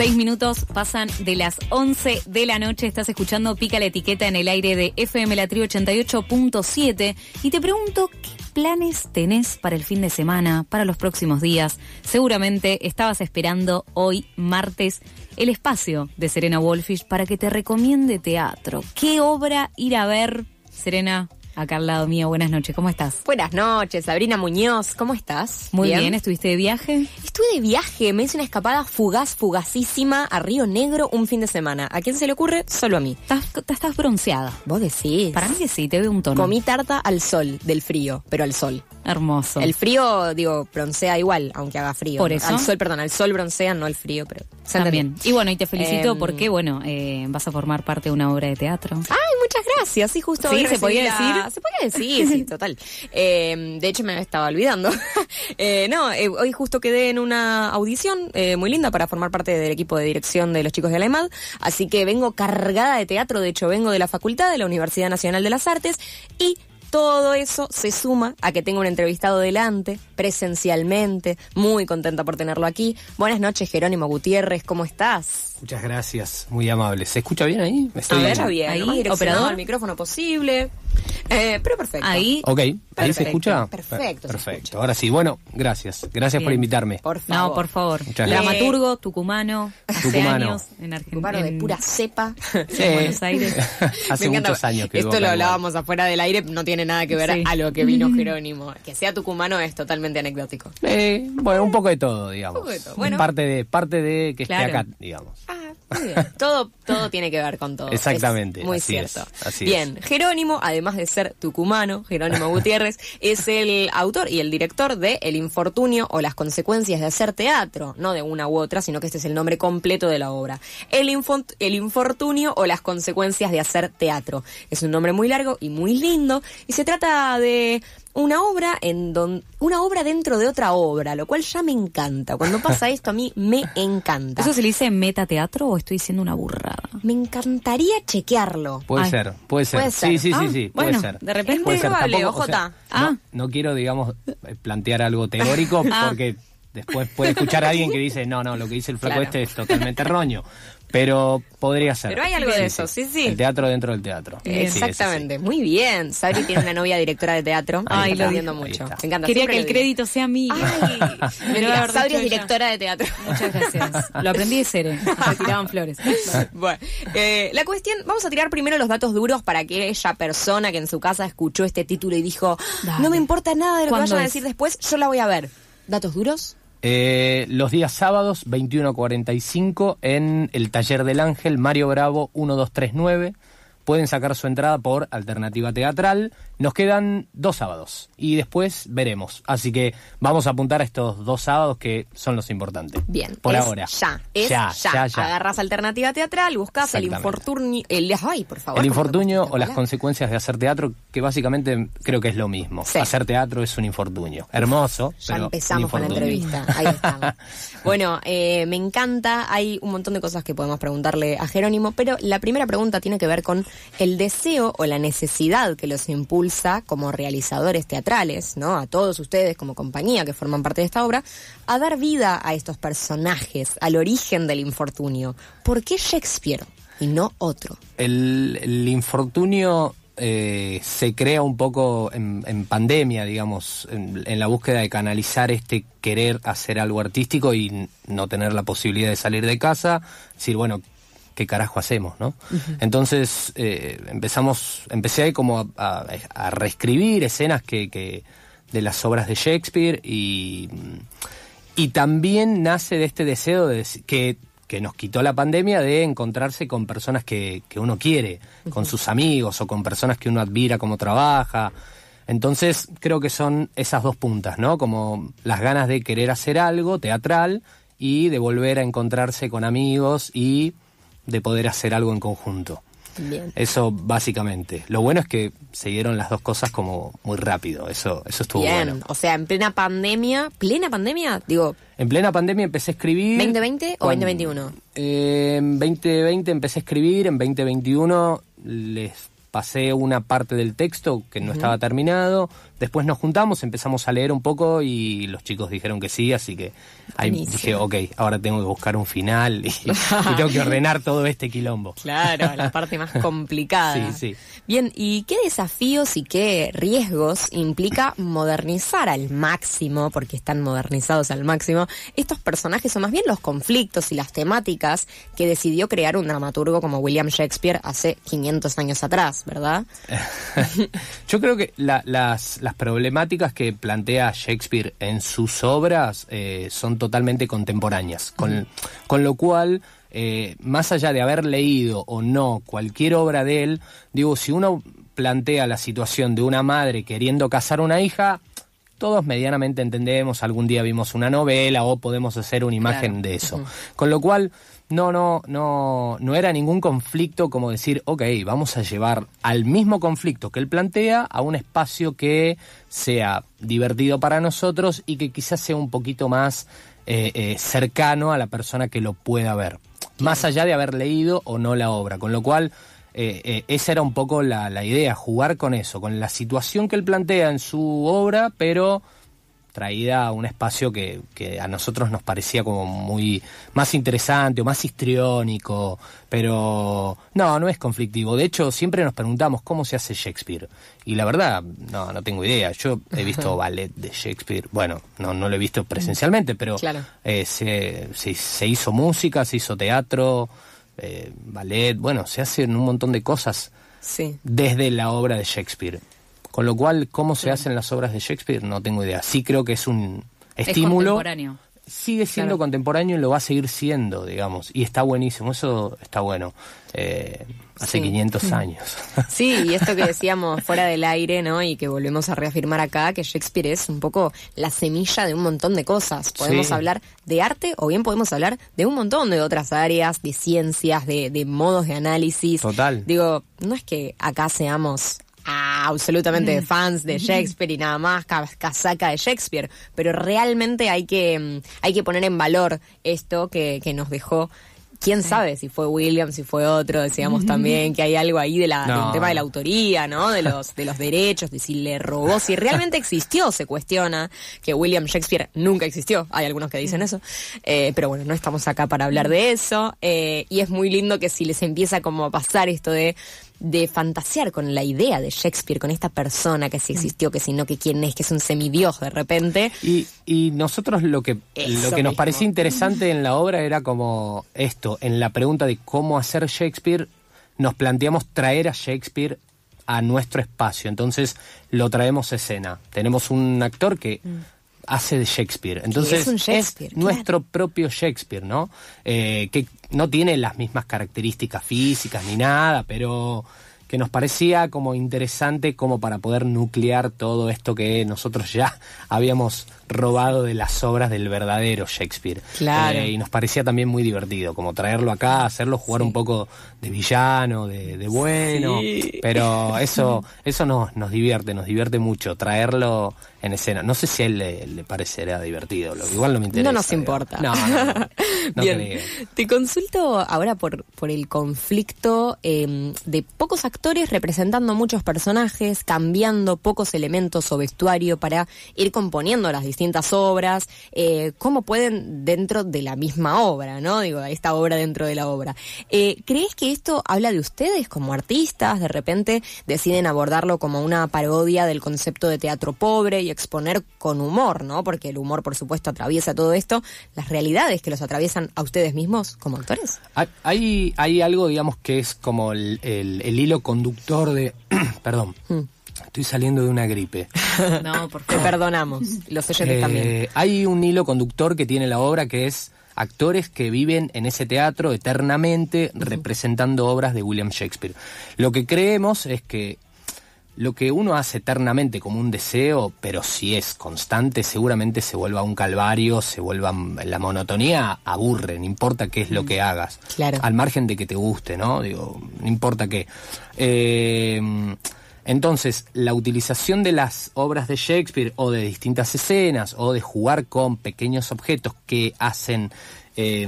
Seis minutos pasan de las 11 de la noche. Estás escuchando Pica la Etiqueta en el aire de FM La Tri 88.7. Y te pregunto, ¿qué planes tenés para el fin de semana, para los próximos días? Seguramente estabas esperando hoy, martes, el espacio de Serena Wolfish para que te recomiende teatro. ¿Qué obra ir a ver, Serena? Acá al lado mío, buenas noches, ¿cómo estás? Buenas noches, Sabrina Muñoz, ¿cómo estás? Muy bien, ¿estuviste de viaje? Estuve de viaje, me hice una escapada fugaz, fugacísima a Río Negro un fin de semana. ¿A quién se le ocurre? Solo a mí. Estás, estás bronceada. ¿Vos decís? Para mí que sí, te veo un tono. Comí tarta al sol, del frío, pero al sol. Hermoso. El frío, digo, broncea igual, aunque haga frío. Por eso. Al sol, perdón, al sol broncea, no al frío, pero... También. Y bueno, y te felicito Em, porque, bueno, eh, vas a formar parte de una obra de teatro. Ay, muchas gracias. Sí, justo Sí, hoy ¿se podía la- decir? Se podía decir, sí, total. Eh, de hecho, me estaba olvidando. Eh, no, eh, hoy justo quedé en una audición muy linda para formar parte del equipo de dirección de los chicos de la EMAD. Así que vengo cargada de teatro. De hecho, vengo de la facultad de la Universidad Nacional de las Artes y todo eso se suma a que tengo un entrevistado delante, presencialmente, muy contenta por tenerlo aquí. Buenas noches, Jerónimo Gutiérrez, ¿cómo estás? Muchas gracias, muy amable. ¿Se escucha bien ahí? ¿Me A estoy- ver, bien, Ahí, operador. al micrófono posible. Eh, pero perfecto. Ahí, Ok, ¿ahí se escucha? perfecto, se Perfecto. escucha. Ahora sí, bueno, gracias. Gracias por invitarme. Por favor. no, por favor. Muchas gracias. Dramaturgo, tucumano, hace Tucumano. años en Argentina. De pura cepa. en Buenos Aires. Hace muchos años que Esto lo igual. hablábamos afuera del aire, no tiene nada que ver Sí. a lo que vino Jerónimo. Que sea tucumano es totalmente anecdótico. Eh, bueno, un poco de todo, digamos. Un poco de todo. Bueno. Parte de parte de que Claro. esté acá, digamos. Ah, muy bien. todo, todo tiene que ver con todo. Exactamente, Es muy así cierto. es, así bien, Jerónimo, además de ser tucumano, Jerónimo Gutiérrez, es el autor y el director de El infortunio o las consecuencias de hacer teatro. No de una u otra, sino que este es el nombre completo de la obra. El, el infortunio o las consecuencias de hacer teatro. Es un nombre muy largo y muy lindo. Y se trata de una obra en don, una obra dentro de otra obra, lo cual ya me encanta. Cuando pasa esto a mí me encanta. ¿Eso se le dice metateatro o estoy diciendo una burrada? Me encantaría chequearlo. Puede Ay. ser, puede ser. Puede ser. Sí, sí, Ah, sí, sí, bueno, puede ser. de repente- Puede Es ser. o sea, OJ. Ah. no, no quiero, digamos, eh, plantear algo teórico Ah. porque después puede escuchar a alguien que dice, no, no, lo que dice el flaco Claro. este es totalmente erroño. Pero podría ser. Pero hay algo de eso, sí, sí. El teatro dentro del teatro. Sí, sí. Exactamente, muy bien. Sabri tiene una novia directora de teatro. Ay, Ay, lo viendo mucho. Me encanta. Quería siempre que el crédito sea mío. Ay, Me lo mentira, haber Sabri es ella. directora de teatro. Muchas gracias. Lo aprendí de Cere. Me tiraban flores. Bueno, eh, la cuestión, vamos a tirar primero los datos duros para que aquella persona que en su casa escuchó este título y dijo, Dale. no me importa nada de lo que ¿Cuándo vayan a decir después, yo la voy a ver. ¿Datos duros? Eh, los días sábados, 21.45, en el Taller del Ángel, Mario Bravo 1239. Pueden sacar su entrada por Alternativa Teatral. Nos quedan dos sábados y después veremos. Así que vamos a apuntar a estos dos sábados que son los importantes. Bien. Por es ahora. Ya, es Ya, ya. ya, ya. Agarras alternativa teatral, buscas el infortunio. El, ay, por favor. El ¿cómo me infortunio o las consecuencias de hacer teatro, que básicamente creo que es lo mismo. Sí. Hacer teatro es un infortunio. Hermoso. Ya pero empezamos con la entrevista. Ahí estamos. bueno, eh, me encanta. Hay un montón de cosas que podemos preguntarle a Jerónimo, pero la primera pregunta tiene que ver con el deseo o la necesidad que los impulsa como realizadores teatrales, ¿no? A todos ustedes como compañía que forman parte de esta obra, a dar vida a estos personajes, al origen del infortunio. ¿Por qué Shakespeare y no otro? El, infortunio eh, se crea un poco en, pandemia, digamos, en, la búsqueda de canalizar este querer hacer algo artístico y no tener la posibilidad de salir de casa, decir, bueno, ¿qué carajo hacemos, no? Entonces eh, empezamos, empecé ahí como a, a- a reescribir escenas que, que de las obras de Shakespeare y y también nace de este deseo de, que, que nos quitó la pandemia de encontrarse con personas que, que uno quiere, con sus amigos o con personas que uno admira cómo trabaja. Entonces creo que son esas dos puntas, ¿no? Como las ganas de querer hacer algo teatral y de volver a encontrarse con amigos y de poder hacer algo en conjunto. Bien. Eso básicamente. Lo bueno es que se dieron las dos cosas como muy rápido. Eso, eso estuvo Bien, bueno. o sea, en plena pandemia, plena pandemia, digo, En plena pandemia empecé a escribir. 2020 o Cuando- 2021? Eh, en 2020 empecé a escribir, en 2021 les pasé una parte del texto que no estaba terminado, después nos juntamos, empezamos a leer un poco y los chicos dijeron que sí, así que ahí Buenísimo. dije, ok, ahora tengo que buscar un final y, y tengo que ordenar todo este quilombo. Claro, la parte más complicada. Sí, sí. Bien, ¿y qué desafíos y qué riesgos implica modernizar al máximo, porque están modernizados al máximo, estos personajes o más bien los conflictos y las temáticas que decidió crear un dramaturgo como William Shakespeare hace 500 años atrás, ¿verdad? Yo creo que la- las, las problemáticas que plantea Shakespeare en sus obras eh, son totalmente contemporáneas, con, con lo cual, eh, más allá de haber leído o no cualquier obra de él, digo, si uno plantea la situación de una madre queriendo casar una hija, todos medianamente entendemos, algún día vimos una novela o podemos hacer una imagen Claro. de eso. Con lo cual, no, no, no, no era ningún conflicto como decir, ok, vamos a llevar al mismo conflicto que él plantea a un espacio que sea divertido para nosotros y que quizás sea un poquito más eh, eh, cercano a la persona que lo pueda ver. Más allá de haber leído o no la obra. Con lo cual, eh, eh, esa era un poco la, la idea, jugar con eso, con la situación que él plantea en su obra, pero traída a un espacio que, que a nosotros nos parecía como muy más interesante o más histriónico, pero no, no es conflictivo. De hecho, siempre nos preguntamos cómo se hace Shakespeare. Y la verdad, no, no tengo idea. Yo he visto ballet de Shakespeare, bueno, no, no lo he visto presencialmente, pero Claro. eh, se, se, se hizo música, se hizo teatro, eh, ballet, bueno, se hacen un montón de cosas Sí. desde la obra de Shakespeare. Con lo cual, ¿cómo se hacen las obras de Shakespeare? No tengo idea. Sí creo que es un Es estímulo. contemporáneo. Sigue siendo Claro. contemporáneo y lo va a seguir siendo, digamos. Y está buenísimo, eso está bueno. Eh, hace Sí. 500 años. Sí, y esto que decíamos fuera del aire, ¿no? Y que volvemos a reafirmar acá, que Shakespeare es un poco la semilla de un montón de cosas. Podemos Sí. hablar de arte o bien podemos hablar de un montón de otras áreas, de ciencias, de, de modos de análisis. Total. Digo, no es que acá seamos ah, absolutamente fans de Shakespeare y nada más ca- casaca de Shakespeare, pero realmente hay que, mm, hay que poner en valor esto que, que nos dejó. Quién sabe si fue William, si fue otro, decíamos también que hay algo ahí de la, No. del tema de la autoría, ¿no? De los, de los derechos, de si le robó, si realmente existió, se cuestiona que William Shakespeare nunca existió. Hay algunos que dicen eso. Eh, pero bueno, no estamos acá para hablar de eso. Eh, y es muy lindo que si les empieza como a pasar esto de de fantasear con la idea de Shakespeare, con esta persona que si existió, que si no, que quién es, que es un semidios de repente. Y, y nosotros lo que, Eso lo que nos mismo. parecía interesante en la obra era como esto, en la pregunta de cómo hacer Shakespeare, nos planteamos traer a Shakespeare a nuestro espacio. Entonces lo traemos a escena. Tenemos un actor que hace de Shakespeare. Entonces es un Shakespeare, claro. nuestro propio Shakespeare, ¿no? Eh, que no tiene las mismas características físicas ni nada, pero que nos parecía como interesante como para poder nuclear todo esto que nosotros ya habíamos robado de las obras del verdadero Shakespeare. Claro. Eh, y nos parecía también muy divertido, como traerlo acá, hacerlo jugar un poco de villano, de, de bueno, pero eso eso nos, nos divierte, nos divierte mucho, traerlo en escena. No sé si a él le, le parecerá divertido, lo, igual no me interesa. No nos importa. No, no, no, no Bien, te consulto ahora por, por el conflicto eh, de pocos actores representando muchos personajes, cambiando pocos elementos o vestuario para ir componiendo las distintas obras, eh, cómo pueden dentro de la misma obra, ¿no? Digo, esta obra dentro de la obra. Eh, ¿Crees que esto habla de ustedes como artistas? De repente deciden abordarlo como una parodia del concepto de teatro pobre y exponer con humor, ¿no? Porque el humor, por supuesto, atraviesa todo esto, las realidades que los atraviesan a ustedes mismos como actores. Hay- Hay, hay algo, digamos, que es como el, el- el hilo conductor de... Perdón, Mm. Estoy saliendo de una gripe. No, por Te favor. perdonamos, los oyentes Eh, también. Hay un hilo conductor que tiene la obra que es actores que viven en ese teatro eternamente representando obras de William Shakespeare. Lo que creemos es que lo que uno hace eternamente como un deseo, pero si es constante, seguramente se vuelva un calvario, se vuelva la monotonía, aburre, no importa qué es lo que hagas. Claro. Al margen de que te guste, ¿no? Digo, no importa qué. Eh, entonces, la utilización de las obras de Shakespeare o de distintas escenas o de jugar con pequeños objetos que hacen eh,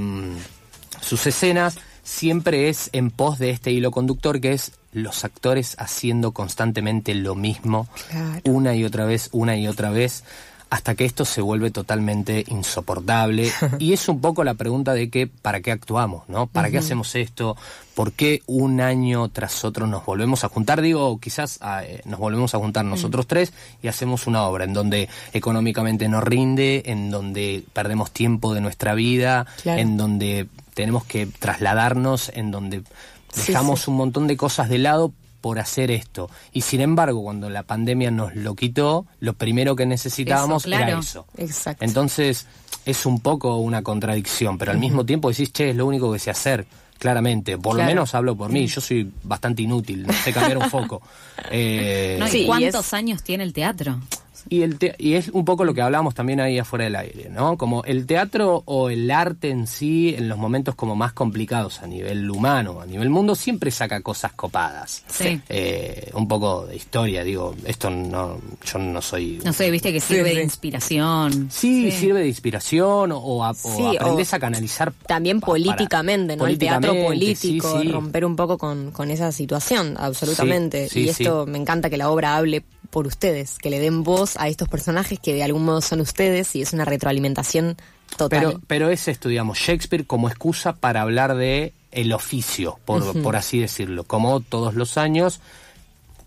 sus escenas siempre es en pos de este hilo conductor que es los actores haciendo constantemente lo mismo, Claro. una y otra vez, una y otra vez, hasta que esto se vuelve totalmente insoportable. y es un poco la pregunta de que, ¿para qué actuamos? ¿no? ¿Para qué hacemos esto? ¿Por qué un año tras otro nos volvemos a juntar? Digo, quizás ah, eh, nos volvemos a juntar nosotros tres y hacemos una obra en donde económicamente nos rinde, en donde perdemos tiempo de nuestra vida, Claro. en donde tenemos que trasladarnos, en donde Sí, dejamos sí. un montón de cosas de lado por hacer esto. Y sin embargo, cuando la pandemia nos lo quitó, lo primero que necesitábamos Eso, claro. era eso. Exacto. Entonces, es un poco una contradicción, pero al mismo tiempo decís, che, es lo único que sé hacer. Claramente, por Claro. lo menos hablo por mí, yo soy bastante inútil, no sé cambiar un foco. Eh, No, ¿y Sí, y ¿Cuántos es- años tiene el teatro? Y, el te- y es un poco lo que hablábamos también ahí afuera del aire, ¿no? Como el teatro o el arte en sí, en los momentos como más complicados a nivel humano, a nivel mundo, siempre saca cosas copadas. Sí. Eh, un poco de historia, digo, esto no, yo no soy... No sé, viste que sirve sí. de inspiración. Sí, sirve de inspiración o, o a- o Sí, aprendes o a canalizar. También para- políticamente, ¿no? El teatro político, romper un poco con, con esa situación, absolutamente. Y esto me encanta que la obra hable por ustedes, que le den voz a estos personajes que de algún modo son ustedes y es una retroalimentación total. Pero, pero es esto, digamos, Shakespeare como excusa para hablar de el oficio, por, por así decirlo. Como todos los años,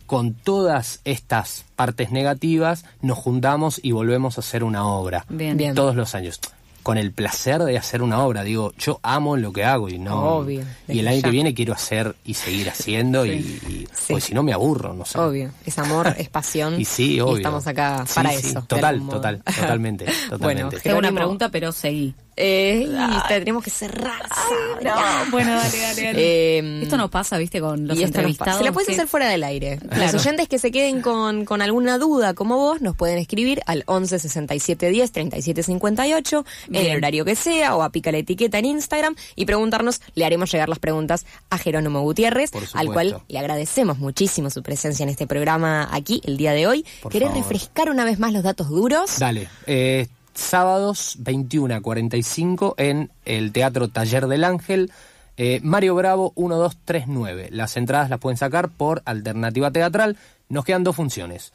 con todas estas partes negativas, nos juntamos y volvemos a hacer una obra. Bien. Bien. Todos los años. Con el placer de hacer una obra. Digo, yo amo lo que hago y no. Obvio, Y el año ya. que viene quiero hacer y seguir haciendo y, y- Sí. pues si no me aburro, no sé. Obvio, es amor, es pasión. Y sí, obvio. estamos acá Sí, para sí, eso. Total, total, totalmente, totalmente. Tengo una pregunta, pero seguí. Eh, y tendremos que cerrar. Sabria. bueno, dale, dale, Eh, Esto no pasa, viste, con los entrevistados. Se la puedes que- hacer fuera del aire. Claro. Los oyentes que se queden con, con alguna duda como vos nos pueden escribir al 11 67 10 37 58 en el horario que sea o a pica la etiqueta en Instagram y preguntarnos. Le haremos llegar las preguntas a Jerónimo Gutiérrez, al cual le agradecemos muchísimo su presencia en este programa aquí el día de hoy. Por ¿Querés favor. refrescar una vez más los datos duros? Dale. eh, sábados 21 a 45 en el Teatro Taller del Ángel. eh, Mario Bravo 1239. Las entradas las pueden sacar por alternativa teatral. Nos quedan dos funciones.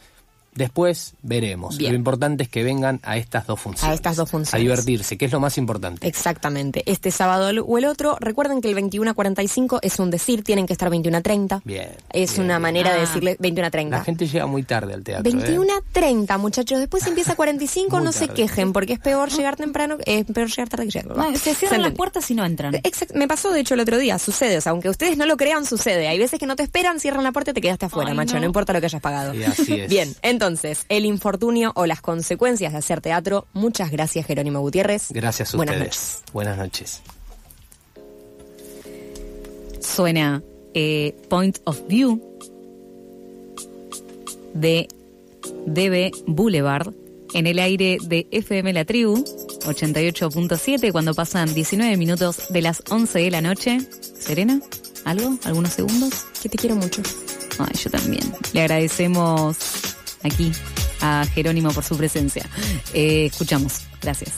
Después veremos. Bien. Lo importante es que vengan a estas dos funciones. A estas dos funciones. A divertirse, que es lo más importante. Exactamente. Este sábado o el otro, recuerden que el 21 a 45 es un decir, tienen que estar 21 a 30. Bien, Es bien, una manera de Ah. decirle 21 a 30. La gente llega muy tarde al teatro. ¿eh? 21 a 30, muchachos. Después empieza a 45, Muy no se quejen, porque es peor llegar temprano, es peor llegar tarde que llegar. No, se cierran las puertas y no entran. Exact- me pasó de hecho el otro día, sucede, o sea, aunque ustedes no lo crean, sucede. Hay veces que no te esperan, cierran la puerta y te quedaste afuera, Ay, macho, no. no. importa lo que hayas pagado. Sí, así es. Bien, entonces, el infortunio o las consecuencias de hacer teatro. Muchas gracias, Jerónimo Gutiérrez. Gracias a Buenas ustedes. noches. Buenas noches. Suena eh, Point of View de DB Boulevard en el aire de FM La Tribu 88.7 cuando pasan 19 minutos de las 11 de la noche. ¿Serena? ¿Algo? ¿Algunos segundos? Que te quiero mucho. Ay, yo también. Le agradecemos aquí a Jerónimo por su presencia. Eh, escuchamos. Gracias.